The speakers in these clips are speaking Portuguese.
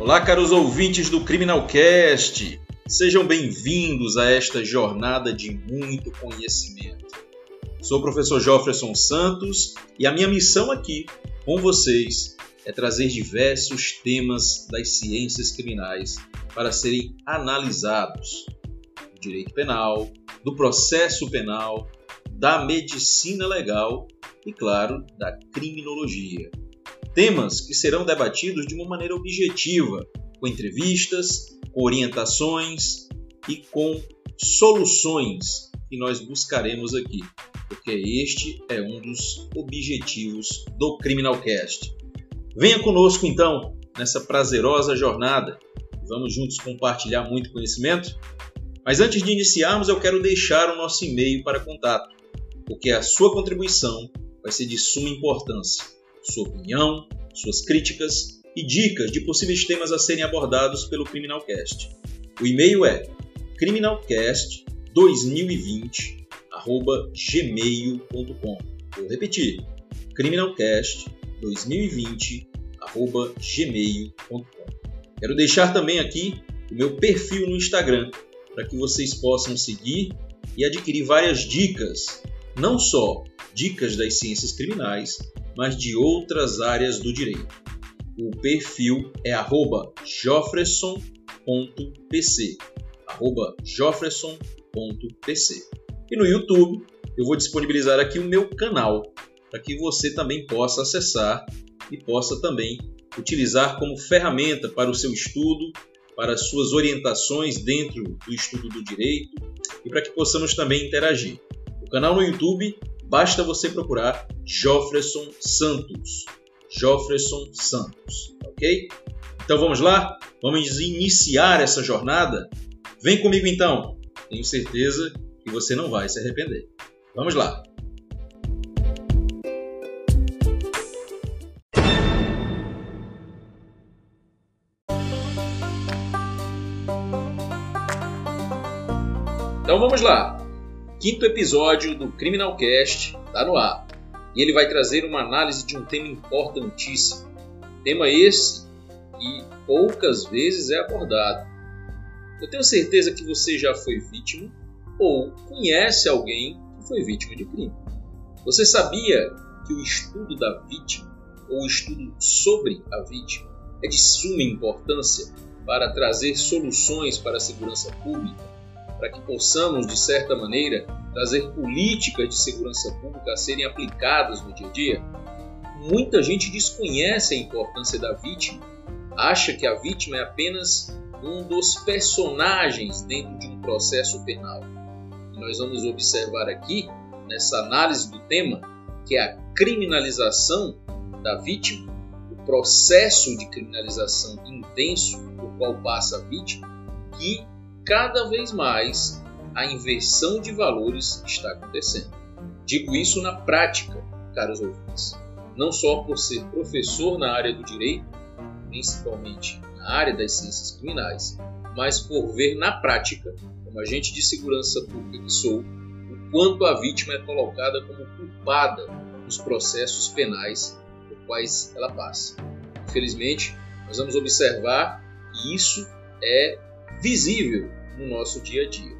Olá, caros ouvintes do Criminalcast. Sejam bem-vindos a esta jornada de muito conhecimento. Sou o professor Jofferson Santos e a minha missão aqui com vocês é trazer diversos temas das ciências criminais para serem analisados do direito penal, do processo penal, da medicina legal e, claro, da criminologia. Temas que serão debatidos de uma maneira objetiva, com entrevistas, com orientações e com soluções que nós buscaremos aqui, porque este é um dos objetivos do Criminalcast. Venha conosco então nessa prazerosa jornada. Vamos juntos compartilhar muito conhecimento. Mas antes de iniciarmos, eu quero deixar o nosso e-mail para contato, porque a sua contribuição vai ser de suma importância. Sua opinião, suas críticas e dicas de possíveis temas a serem abordados pelo Criminalcast. O e-mail é criminalcast2020@gmail.com. Vou repetir: criminalcast2020@gmail.com. Quero deixar também aqui o meu perfil no Instagram para que vocês possam seguir e adquirir várias dicas, não só dicas das ciências criminais, mas de outras áreas do direito. O perfil é joffresson.pc joffresson.pc E no YouTube eu vou disponibilizar aqui o meu canal para que você também possa acessar e possa também utilizar como ferramenta para o seu estudo, para as suas orientações dentro do estudo do direito e para que possamos também interagir. O canal no YouTube basta você procurar Joffresson Santos. Joffresson Santos, ok? Então vamos lá? Vamos iniciar essa jornada? Vem comigo então! Tenho certeza que você não vai se arrepender. Vamos lá! Então vamos lá! Quinto episódio do Criminalcast está no ar e ele vai trazer uma análise de um tema importantíssimo. Tema esse que poucas vezes é abordado. Eu tenho certeza que você já foi vítima ou conhece alguém que foi vítima de crime. Você sabia que o estudo da vítima ou o estudo sobre a vítima é de suma importância para trazer soluções para a segurança pública para que possamos, de certa maneira, trazer políticas de segurança pública a serem aplicadas no dia a dia? Muita gente desconhece a importância da vítima, acha que a vítima é apenas um dos personagens dentro de um processo penal. E nós vamos observar aqui, nessa análise do tema, que é a criminalização da vítima, o processo de criminalização intenso por qual passa a vítima, que cada vez mais a inversão de valores está acontecendo. Digo isso na prática, caros ouvintes, não só por ser professor na área do direito, principalmente na área das ciências criminais, mas por ver na prática, como agente de segurança pública que sou, o quanto a vítima é colocada como culpada nos processos penais por quais ela passa. Infelizmente, nós vamos observar que isso é visível no nosso dia a dia.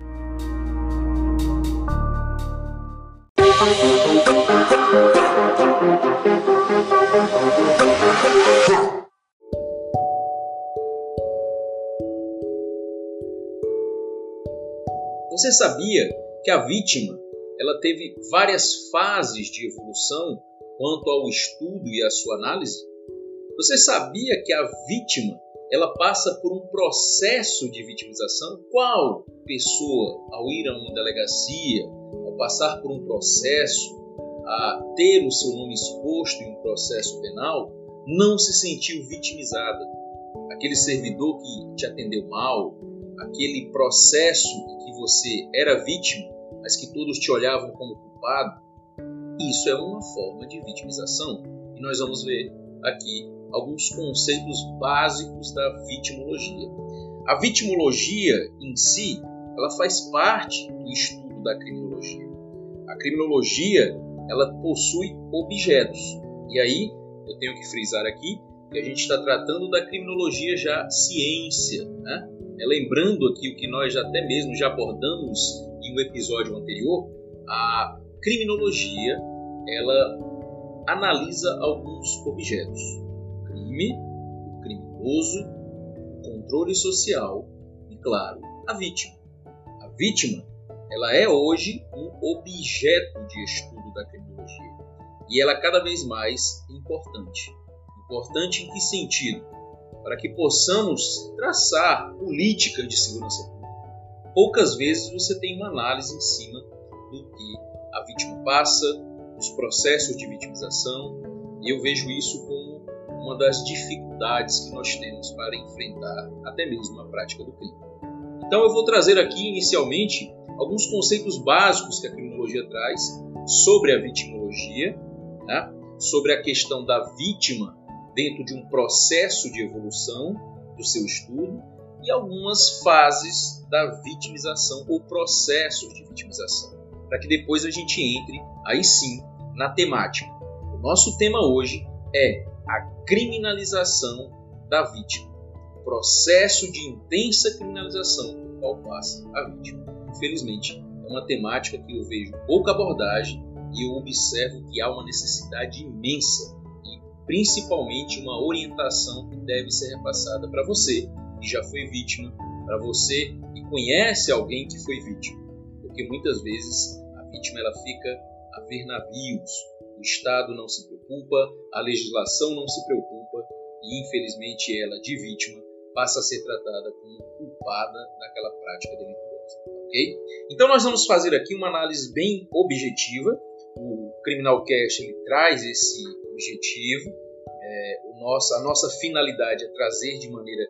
Você sabia que a vítima ela teve várias fases de evolução quanto ao estudo e à sua análise? Você sabia que a vítima ela passa por um processo de vitimização. Qual pessoa, ao ir a uma delegacia, ao passar por um processo, a ter o seu nome exposto em um processo penal, não se sentiu vitimizada? Aquele servidor que te atendeu mal, aquele processo em que você era vítima, mas que todos te olhavam como culpado, isso é uma forma de vitimização. E nós vamos ver aqui alguns conceitos básicos da vitimologia. A vitimologia em si, ela faz parte do estudo da criminologia. A criminologia, ela possui objetos. E aí, eu tenho que frisar aqui que a gente está tratando da criminologia já ciência, né? É, lembrando aqui o que nós até mesmo já abordamos em um episódio anterior, a criminologia ela analisa alguns objetos: crime, o criminoso, o controle social e, claro, a vítima. A vítima ela é hoje um objeto de estudo da criminologia e ela é cada vez mais importante. Importante em que sentido? Para que possamos traçar políticas de segurança pública. Poucas vezes você tem uma análise em cima do que a vítima passa, os processos de vitimização, e eu vejo isso como uma das dificuldades que nós temos para enfrentar até mesmo a prática do crime. Então eu vou trazer aqui inicialmente alguns conceitos básicos que a criminologia traz sobre a vitimologia, né? sobre a questão da vítima dentro de um processo de evolução do seu estudo e algumas fases da vitimização ou processos de vitimização, para que depois a gente entre aí sim na temática. O nosso tema hoje é a criminalização da vítima, o processo de intensa criminalização por qual passa a vítima. Infelizmente, é uma temática que eu vejo pouca abordagem e eu observo que há uma necessidade imensa e principalmente uma orientação que deve ser repassada para você que já foi vítima, para você que conhece alguém que foi vítima, porque muitas vezes a vítima ela fica a ver navios, o Estado não se preocupa, a legislação não se preocupa e infelizmente ela de vítima passa a ser tratada como culpada daquela prática delituosa? Então nós vamos fazer aqui uma análise bem objetiva o Criminal Cast ele traz esse objetivo. É, o nosso, a nossa finalidade é trazer de maneira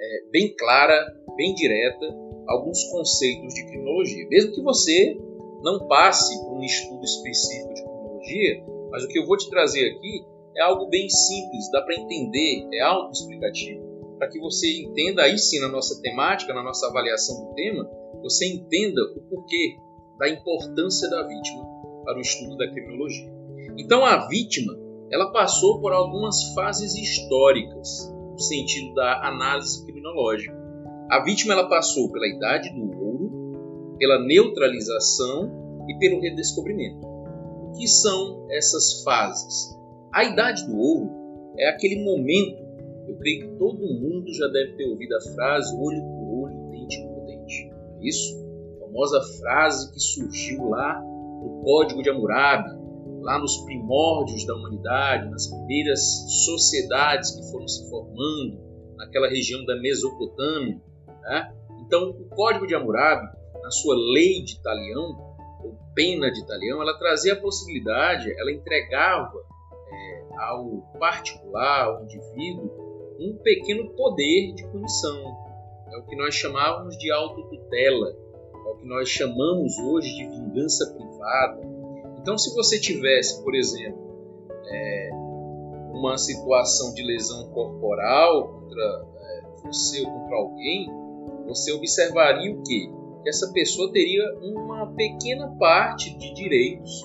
é, bem clara, bem direta, alguns conceitos de criminologia. Mesmo que você não passe por um estudo específico de criminologia, mas o que eu vou te trazer aqui é algo bem simples, dá para entender, é autoexplicativo, para que você entenda aí sim na nossa temática, na nossa avaliação do tema, você entenda o porquê da importância da vítima para o estudo da criminologia. Então a vítima, ela passou por algumas fases históricas no sentido da análise criminológica. A vítima ela passou pela idade do ouro, pela neutralização e pelo redescobrimento. Que são essas fases? A idade do ouro é aquele momento, eu creio que todo mundo já deve ter ouvido a frase olho por olho, dente por dente. É isso? A famosa frase que surgiu lá do Código de Hammurabi, lá nos primórdios da humanidade, nas primeiras sociedades que foram se formando naquela região da Mesopotâmia. Né? Então, o Código de Hammurabi, na sua lei de talião, ou pena de talião, ela trazia a possibilidade, ela entregava é, ao particular, ao indivíduo, um pequeno poder de punição. É o que nós chamávamos de autotutela é o que nós chamamos hoje de vingança privada. Então, se você tivesse, por exemplo, é, uma situação de lesão corporal contra é, você ou contra alguém, você observaria o? Que essa pessoa teria uma pequena parte de direitos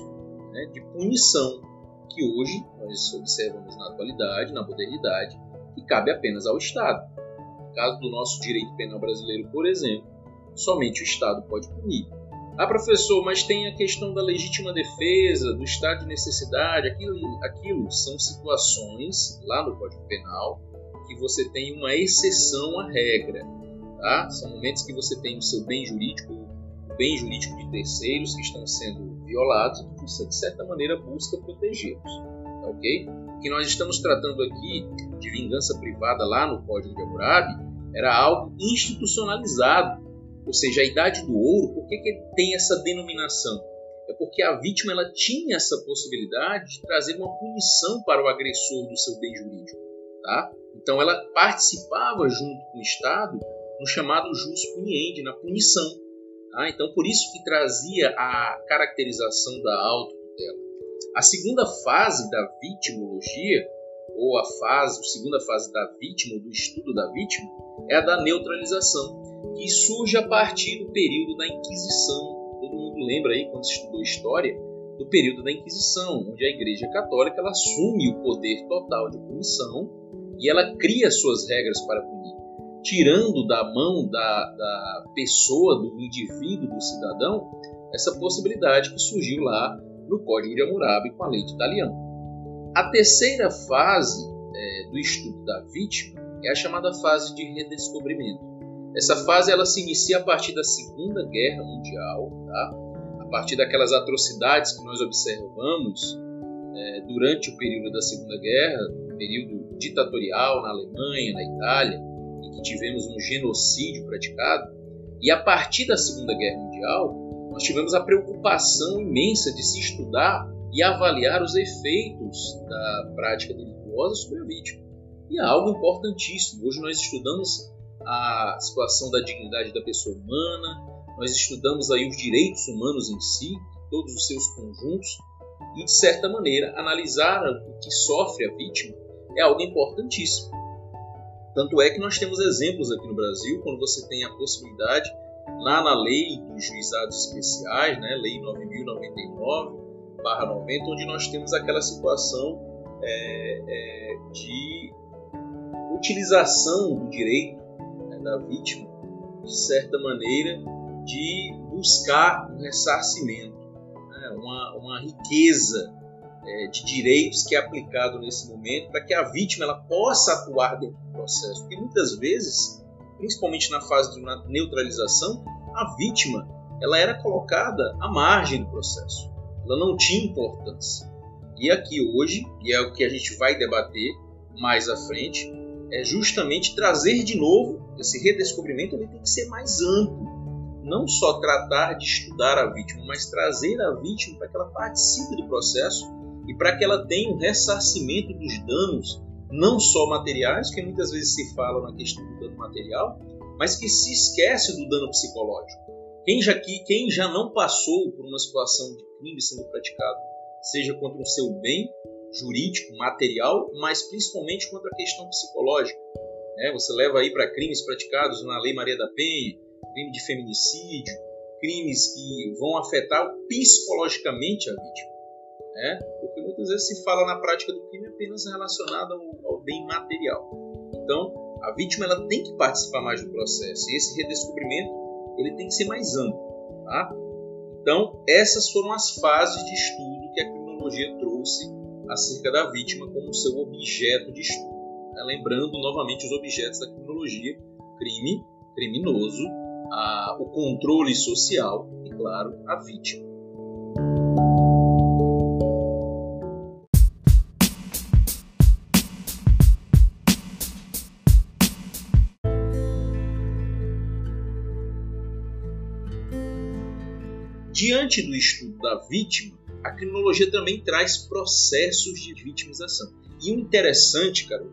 né, de punição, que hoje nós observamos na atualidade, na modernidade, que cabe apenas ao Estado. No caso do nosso direito penal brasileiro, por exemplo, somente o Estado pode punir. Ah, professor, mas tem a questão da legítima defesa, do estado de necessidade, aquilo, aquilo são situações lá no Código Penal que você tem uma exceção à regra. Tá? São momentos que você tem o seu bem jurídico, o bem jurídico de terceiros que estão sendo violados e que você, de certa maneira, busca protegê-los. Tá ok? O que nós estamos tratando aqui de vingança privada lá no Código de Hammurabi era algo institucionalizado ou seja, a idade do ouro, por que, que tem essa denominação? É porque a vítima ela tinha essa possibilidade de trazer uma punição para o agressor do seu bem jurídico. Tá? Então ela participava junto com o Estado no chamado jus puniendi, na punição. Tá? Então por isso que trazia a caracterização da autotutela. A segunda fase da vitimologia, ou a fase, a segunda fase da vítima, do estudo da vítima, é a da neutralização que surge a partir do período da Inquisição. Todo mundo lembra aí, quando estudou história, do período da Inquisição, onde a Igreja Católica ela assume o poder total de punição e ela cria suas regras para punir, tirando da mão da, da pessoa, do indivíduo, do cidadão, essa possibilidade que surgiu lá no Código de Hammurabi com a lei de Italiano. A terceira fase é, do estudo da vítima é a chamada fase de redescobrimento. Essa fase ela se inicia a partir da Segunda Guerra Mundial, tá? a partir daquelas atrocidades que nós observamos é, durante o período da Segunda Guerra, período ditatorial na Alemanha, na Itália, em que tivemos um genocídio praticado. E a partir da Segunda Guerra Mundial, nós tivemos a preocupação imensa de se estudar e avaliar os efeitos da prática delituosa sobre a vítima. E é algo importantíssimo. Hoje nós estudamos a situação da dignidade da pessoa humana, nós estudamos aí os direitos humanos em si, todos os seus conjuntos, e de certa maneira analisar o que sofre a vítima é algo importantíssimo. Tanto é que nós temos exemplos aqui no Brasil, quando você tem a possibilidade, lá na lei dos juizados especiais, né, lei 9.099/90, onde nós temos aquela situação é, é, de utilização do direito né, da vítima, de certa maneira, de buscar um ressarcimento, né, uma, uma riqueza é, de direitos que é aplicado nesse momento para que a vítima ela possa atuar dentro do processo. Porque muitas vezes, principalmente na fase de neutralização, a vítima ela era colocada à margem do processo. Ela não tinha importância. E aqui hoje, e é o que a gente vai debater mais à frente, é justamente trazer de novo esse redescobrimento. Ele tem que ser mais amplo, não só tratar de estudar a vítima, mas trazer a vítima para que ela participe do processo e para que ela tenha um ressarcimento dos danos, não só materiais, que muitas vezes se fala na questão do dano material, mas que se esquece do dano psicológico. Quem já, quem já não passou por uma situação de crime sendo praticado, seja contra o seu bem jurídico, material, mas principalmente contra a questão psicológica. Né? Você leva aí para crimes praticados na Lei Maria da Penha, crime de feminicídio, crimes que vão afetar psicologicamente a vítima. Né? Porque muitas vezes se fala na prática do crime apenas relacionado ao, ao bem material. Então, a vítima ela tem que participar mais do processo e esse redescobrimento ele tem que ser mais amplo. Tá? Então, essas foram as fases de estudo que a criminologia trouxe acerca da vítima como seu objeto de estudo. Né? Lembrando novamente os objetos da criminologia: crime, criminoso, a, o controle social e, claro, a vítima. Diante do estudo da vítima, a criminologia também traz processos de vitimização. E o interessante, Carol,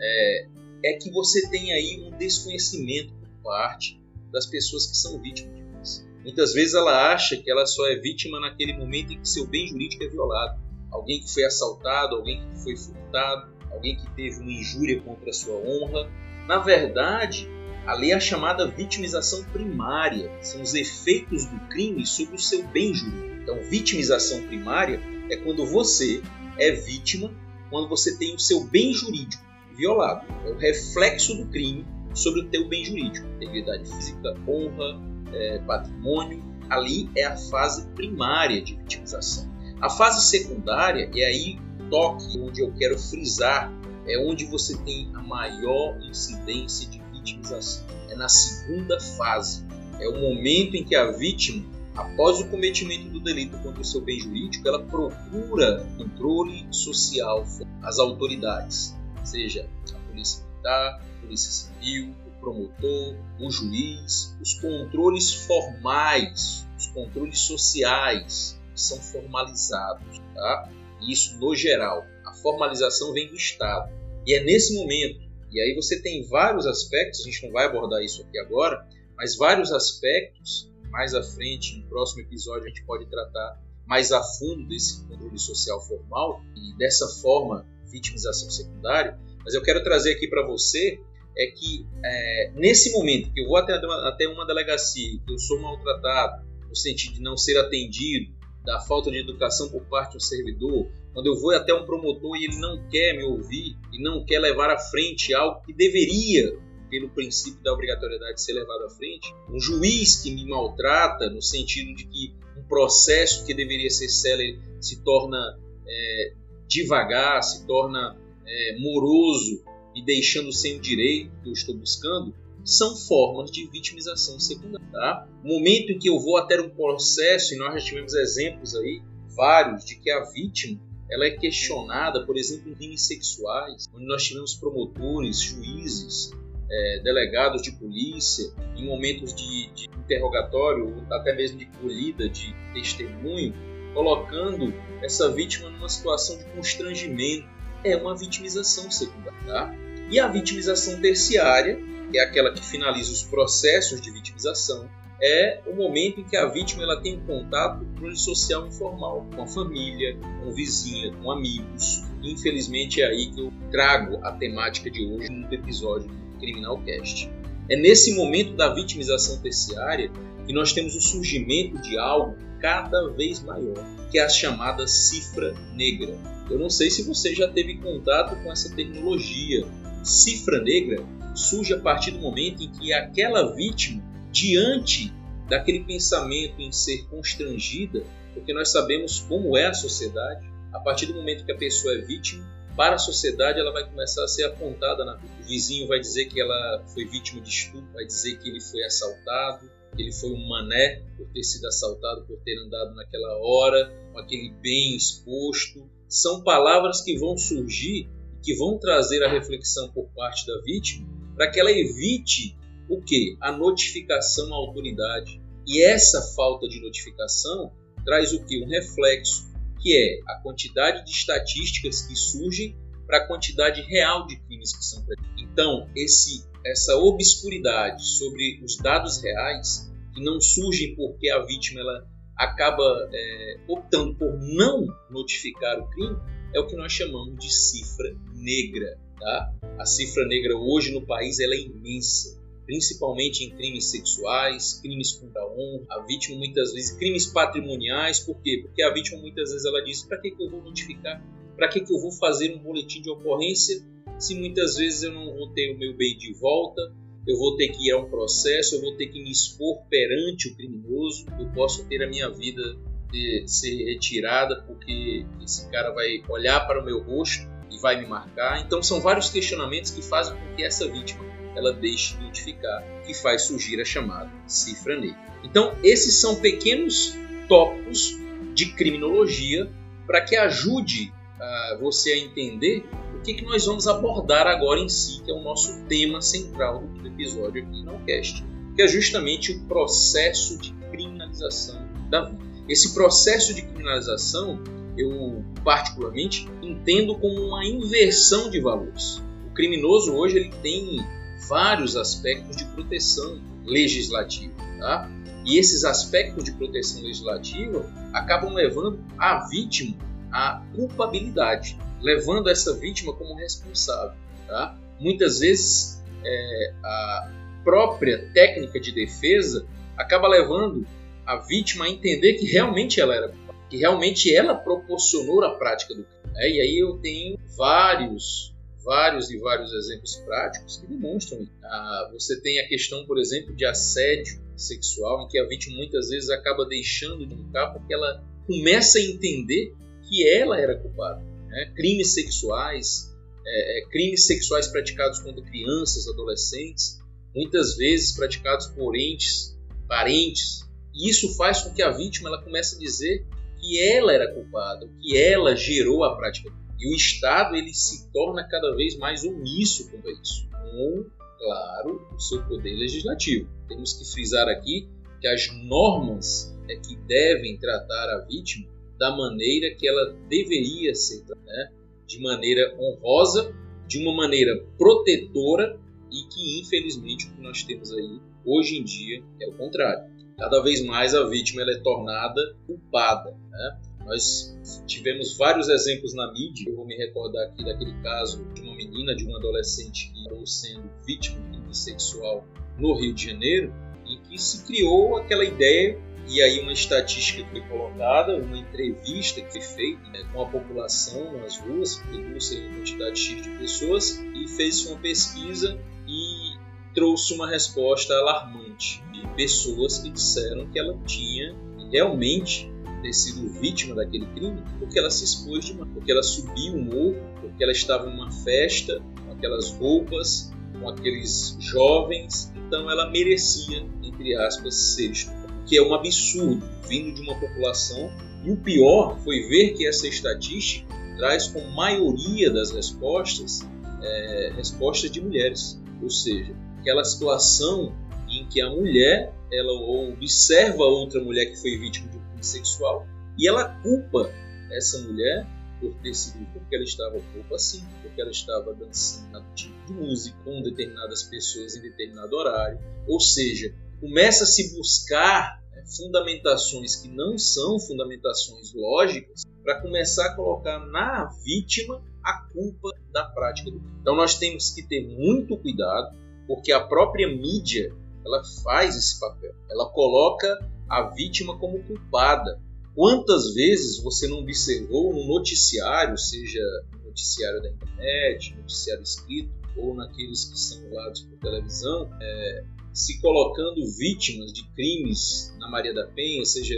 é, é que você tem aí um desconhecimento por parte das pessoas que são vítimas de violência. Muitas vezes ela acha que ela só é vítima naquele momento em que seu bem jurídico é violado. Alguém que foi assaltado, alguém que foi furtado, alguém que teve uma injúria contra a sua honra. Na verdade, a lei é a chamada vitimização primária, são os efeitos do crime sobre o seu bem jurídico. Então, vitimização primária é quando você é vítima, quando você tem o seu bem jurídico violado. É o reflexo do crime sobre o teu bem jurídico, integridade física, honra, é, patrimônio. Ali é a fase primária de vitimização. A fase secundária é aí toque onde eu quero frisar, é onde você tem a maior incidência de vitimização. É na segunda fase. É o momento em que a vítima após o cometimento do delito contra o seu bem jurídico, ela procura controle social às autoridades, seja a polícia militar, a polícia civil, o promotor, o juiz, os controles formais, os controles sociais são formalizados, tá? Isso no geral. A formalização vem do Estado. E é nesse momento, e aí você tem vários aspectos, a gente não vai abordar isso aqui agora, mas vários aspectos mais à frente, no próximo episódio, a gente pode tratar mais a fundo desse controle social formal e dessa forma vitimização secundária. Mas eu quero trazer aqui para você é que é, nesse momento que eu vou até até uma delegacia, que eu sou maltratado, no sentido de não ser atendido, da falta de educação por parte do servidor, quando eu vou até um promotor e ele não quer me ouvir e não quer levar à frente algo que deveria, pelo princípio da obrigatoriedade, ser levado à frente, um juiz que me maltrata no sentido de que um processo que deveria ser célere se torna é, devagar, se torna é, moroso e deixando sem o direito que eu estou buscando, são formas de vitimização secundária. Tá? O momento em que eu vou até um processo, e nós já tivemos exemplos aí, vários, de que a vítima ela é questionada, por exemplo, em crimes sexuais, onde nós tivemos promotores, juízes, é, delegados de polícia, em momentos de, de interrogatório, até mesmo de colhida de testemunho, colocando essa vítima numa situação de constrangimento. É uma vitimização secundária. Tá? E a vitimização terciária, que é aquela que finaliza os processos de vitimização, é o momento em que a vítima ela tem um contato com social informal, com a família, com vizinha, com amigos. Infelizmente é aí que eu trago a temática de hoje no episódio do Criminal Cast. É nesse momento da vitimização terciária que nós temos o surgimento de algo cada vez maior, que é a chamada cifra negra. Eu não sei se você já teve contato com essa terminologia. Cifra negra surge a partir do momento em que aquela vítima diante daquele pensamento em ser constrangida, porque nós sabemos como é a sociedade, a partir do momento que a pessoa é vítima, para a sociedade ela vai começar a ser apontada na O vizinho vai dizer que ela foi vítima de estupro, vai dizer que ele foi assaltado, que ele foi um mané por ter sido assaltado, por ter andado naquela hora, com aquele bem exposto. São palavras que vão surgir e que vão trazer a reflexão por parte da vítima para que ela evite o que? A notificação à autoridade. E essa falta de notificação traz o que? Um reflexo, que é a quantidade de estatísticas que surgem para a quantidade real de crimes que são praticados. Então, esse, essa obscuridade sobre os dados reais, que não surgem porque a vítima ela acaba é, optando por não notificar o crime, é o que nós chamamos de cifra negra. Tá? A cifra negra hoje no país ela é imensa principalmente em crimes sexuais, crimes contra a honra, a vítima muitas vezes, crimes patrimoniais, por quê? Porque a vítima muitas vezes ela diz, para que, que eu vou notificar? Para que, que eu vou fazer um boletim de ocorrência se muitas vezes eu não vou ter o meu bem de volta, eu vou ter que ir a um processo, eu vou ter que me expor perante o criminoso, eu posso ter a minha vida de ser retirada porque esse cara vai olhar para o meu rosto e vai me marcar. Então são vários questionamentos que fazem com que essa vítima ela deixe de notificar, que faz surgir a chamada cifra negra. Então, esses são pequenos tópicos de criminologia para que ajude uh, você a entender o que, que nós vamos abordar agora em si, que é o nosso tema central do episódio aqui no cast, que é justamente o processo de criminalização da vida. Esse processo de criminalização, eu particularmente entendo como uma inversão de valores. O criminoso hoje ele tem vários aspectos de proteção legislativa. Tá? E esses aspectos de proteção legislativa acabam levando a vítima à culpabilidade, levando essa vítima como responsável. Tá? Muitas vezes é, a própria técnica de defesa acaba levando a vítima a entender que realmente ela era que realmente ela proporcionou a prática do crime. É, e aí eu tenho vários vários e vários exemplos práticos que demonstram. Ah, você tem a questão, por exemplo, de assédio sexual, em que a vítima muitas vezes acaba deixando de lutar porque ela começa a entender que ela era culpada. Né? Crimes sexuais, é, é, crimes sexuais praticados contra crianças, adolescentes, muitas vezes praticados por entes, parentes. E isso faz com que a vítima ela comece a dizer que ela era culpada, que ela gerou a prática e o Estado ele se torna cada vez mais omisso a isso, com, claro, o seu poder legislativo. Temos que frisar aqui que as normas é que devem tratar a vítima da maneira que ela deveria ser, né? de maneira honrosa, de uma maneira protetora e que infelizmente o que nós temos aí hoje em dia é o contrário. Cada vez mais a vítima é tornada culpada. Né? Nós tivemos vários exemplos na mídia. Eu vou me recordar aqui daquele caso de uma menina, de um adolescente que acabou sendo vítima de crime sexual no Rio de Janeiro, em que se criou aquela ideia e aí uma estatística foi colocada, uma entrevista que foi feita né, com a população nas ruas, pegou-se a quantidade X de pessoas e fez uma pesquisa e trouxe uma resposta alarmante de pessoas que disseram que ela tinha realmente ter sido vítima daquele crime porque ela se expôs demais, porque ela subiu o morro, porque ela estava em uma festa com aquelas roupas, com aqueles jovens, então ela merecia, entre aspas, ser estuprada que é um absurdo vindo de uma população. E o pior foi ver que essa estatística traz com maioria das respostas é, respostas de mulheres, ou seja, aquela situação em que a mulher ela observa outra mulher que foi vítima de um sexual e ela culpa essa mulher por ter sido porque ela estava roupa assim, porque ela estava dançando tipo de música com determinadas pessoas em determinado horário, ou seja, começa a se buscar né, fundamentações que não são fundamentações lógicas para começar a colocar na vítima a culpa da prática do. Então nós temos que ter muito cuidado, porque a própria mídia ela faz esse papel. Ela coloca a vítima como culpada. Quantas vezes você não observou no noticiário, seja no noticiário da internet, noticiário escrito, ou naqueles que são usados por televisão, é, se colocando vítimas de crimes na Maria da Penha, seja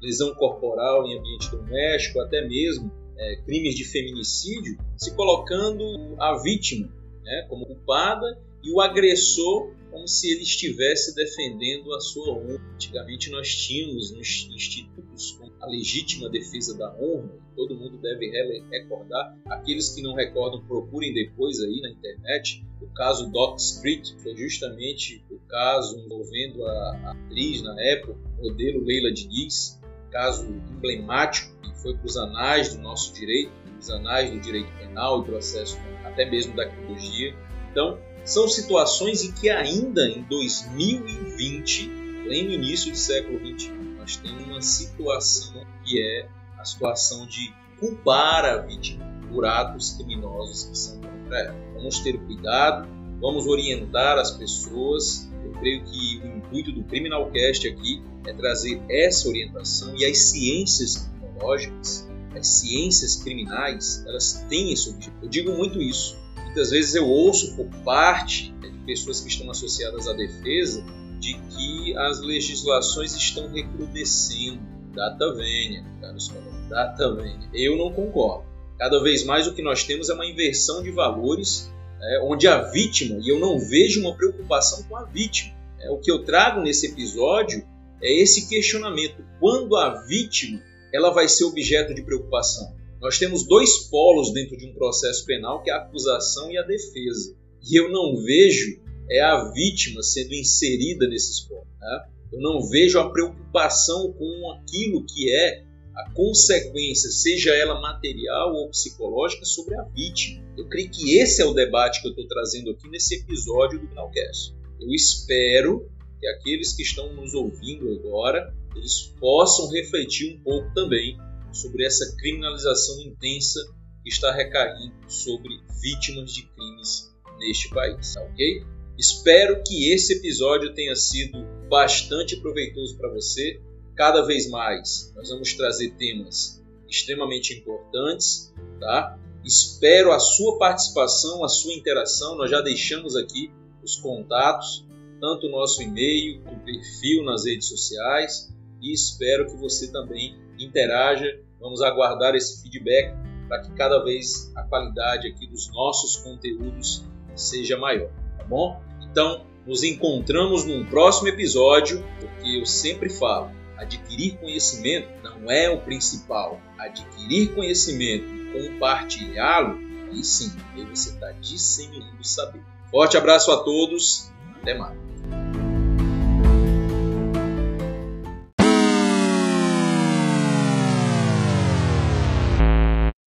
lesão corporal em ambiente doméstico, até mesmo é, crimes de feminicídio, se colocando a vítima né, como culpada e o agressor como se ele estivesse defendendo a sua honra. Antigamente nós tínhamos nos institutos a legítima defesa da honra, todo mundo deve recordar. Aqueles que não recordam, procurem depois aí na internet. O caso Doc Street foi justamente o caso envolvendo a atriz na época, modelo Leila Diniz, caso emblemático que foi para os anais do nosso direito, os anais do direito penal e processo até mesmo da criminologia. Então, são situações em que ainda em 2020, pleno início do século XXI, nós temos uma situação que é a situação de culpar a vítima por atos criminosos que são contra ela. Vamos ter cuidado, vamos orientar as pessoas. Eu creio que o intuito do Criminalcast aqui é trazer essa orientação e as ciências criminologicas, as ciências criminais, elas têm esse objetivo. Eu digo muito isso muitas vezes eu ouço por parte de pessoas que estão associadas à defesa de que as legislações estão recrudescendo. Data vênia, caros colegas, data vênia. Eu não concordo. Cada vez mais o que nós temos é uma inversão de valores, é, onde a vítima, e eu não vejo uma preocupação com a vítima. É, o que eu trago nesse episódio é esse questionamento: quando a vítima ela vai ser objeto de preocupação? Nós temos dois polos dentro de um processo penal, que é a acusação e a defesa. E eu não vejo é a vítima sendo inserida nesses polos. Tá? Eu não vejo a preocupação com aquilo que é a consequência, seja ela material ou psicológica, sobre a vítima. Eu creio que esse é o debate que eu estou trazendo aqui nesse episódio do Canalcast. Eu espero que aqueles que estão nos ouvindo agora, eles possam refletir um pouco também sobre essa criminalização intensa que está recaindo sobre vítimas de crimes neste país, ok? Espero que esse episódio tenha sido bastante proveitoso para você. Cada vez mais nós vamos trazer temas extremamente importantes, tá? Espero a sua participação, a sua interação. Nós já deixamos aqui os contatos, tanto o nosso e-mail, o perfil nas redes sociais, e espero que você também interaja Vamos aguardar esse feedback para que cada vez a qualidade aqui dos nossos conteúdos seja maior, tá bom? Então, nos encontramos num próximo episódio, porque eu sempre falo, adquirir conhecimento não é o principal. Adquirir conhecimento e compartilhá-lo, aí sim, aí você está disseminando saber. Forte abraço a todos, até mais.